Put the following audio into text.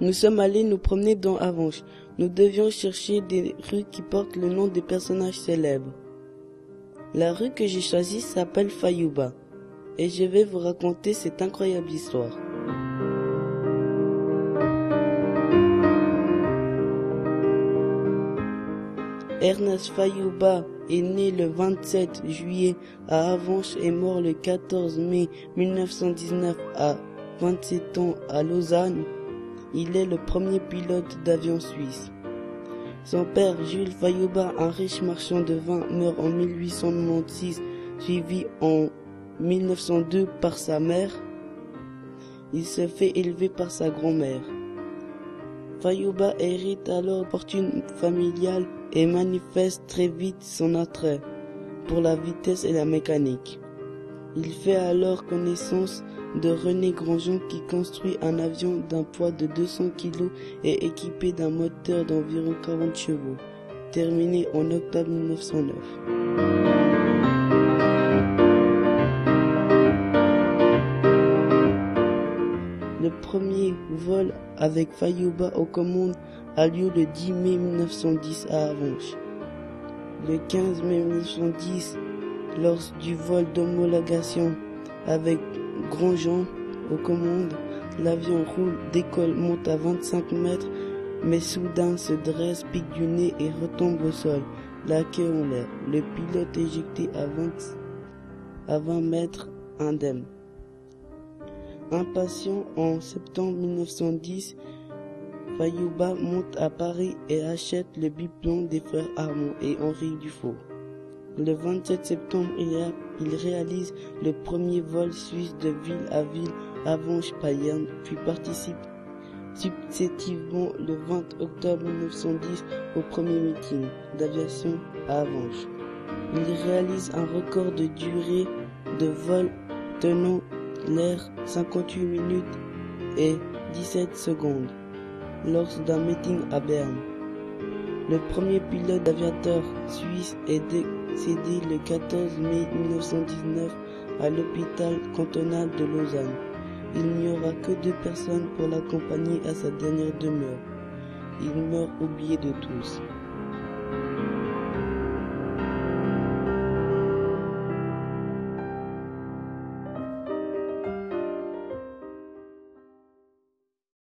Nous sommes allés nous promener dans Avanches. Nous devions chercher des rues qui portent le nom des personnages célèbres. La rue que j'ai choisie s'appelle Fayouba et je vais vous raconter cette incroyable histoire. Ernest Fayouba est né le 27 juillet à Avanches et mort le 14 mai 1919 à 27 ans à Lausanne. Il est le premier pilote d'avion suisse. Son père, Jules Fayouba, un riche marchand de vin, meurt en 1896, suivi en 1902 par sa mère. Il se fait élever par sa grand-mère. Fayouba hérite alors fortune familiale et manifeste très vite son attrait pour la vitesse et la mécanique. Il fait alors connaissance de René Grandjean qui construit un avion d'un poids de 200 kg et équipé d'un moteur d'environ 40 chevaux, terminé en octobre 1909. Le premier vol avec Fayouba aux commandes a lieu le 10 mai 1910 à Avanches. Le 15 mai 1910, lors du vol d'homologation avec Grandjean aux commandes, l'avion roule, décolle, monte à 25 mètres, mais soudain se dresse, pique du nez et retombe au sol, la queue en l'air. Le pilote éjecté à 20, à 20 mètres indemne. Impatient en septembre 1910, Fayouba monte à Paris et achète le biplomb des frères Armand et Henri Dufault. Le 27 septembre, il, réalise le premier vol suisse de ville à ville avant Payerne, puis participe successivement le 20 octobre 1910 au premier meeting d'aviation à Avanches. Il réalise un record de durée de vol tenant l'air 58 minutes et 17 secondes lors d'un meeting à Berne. Le premier pilote d'aviateur suisse est décédé le 14 mai 1919 à l'hôpital cantonal de Lausanne. Il n'y aura que deux personnes pour l'accompagner à sa dernière demeure. Il meurt oublié de tous.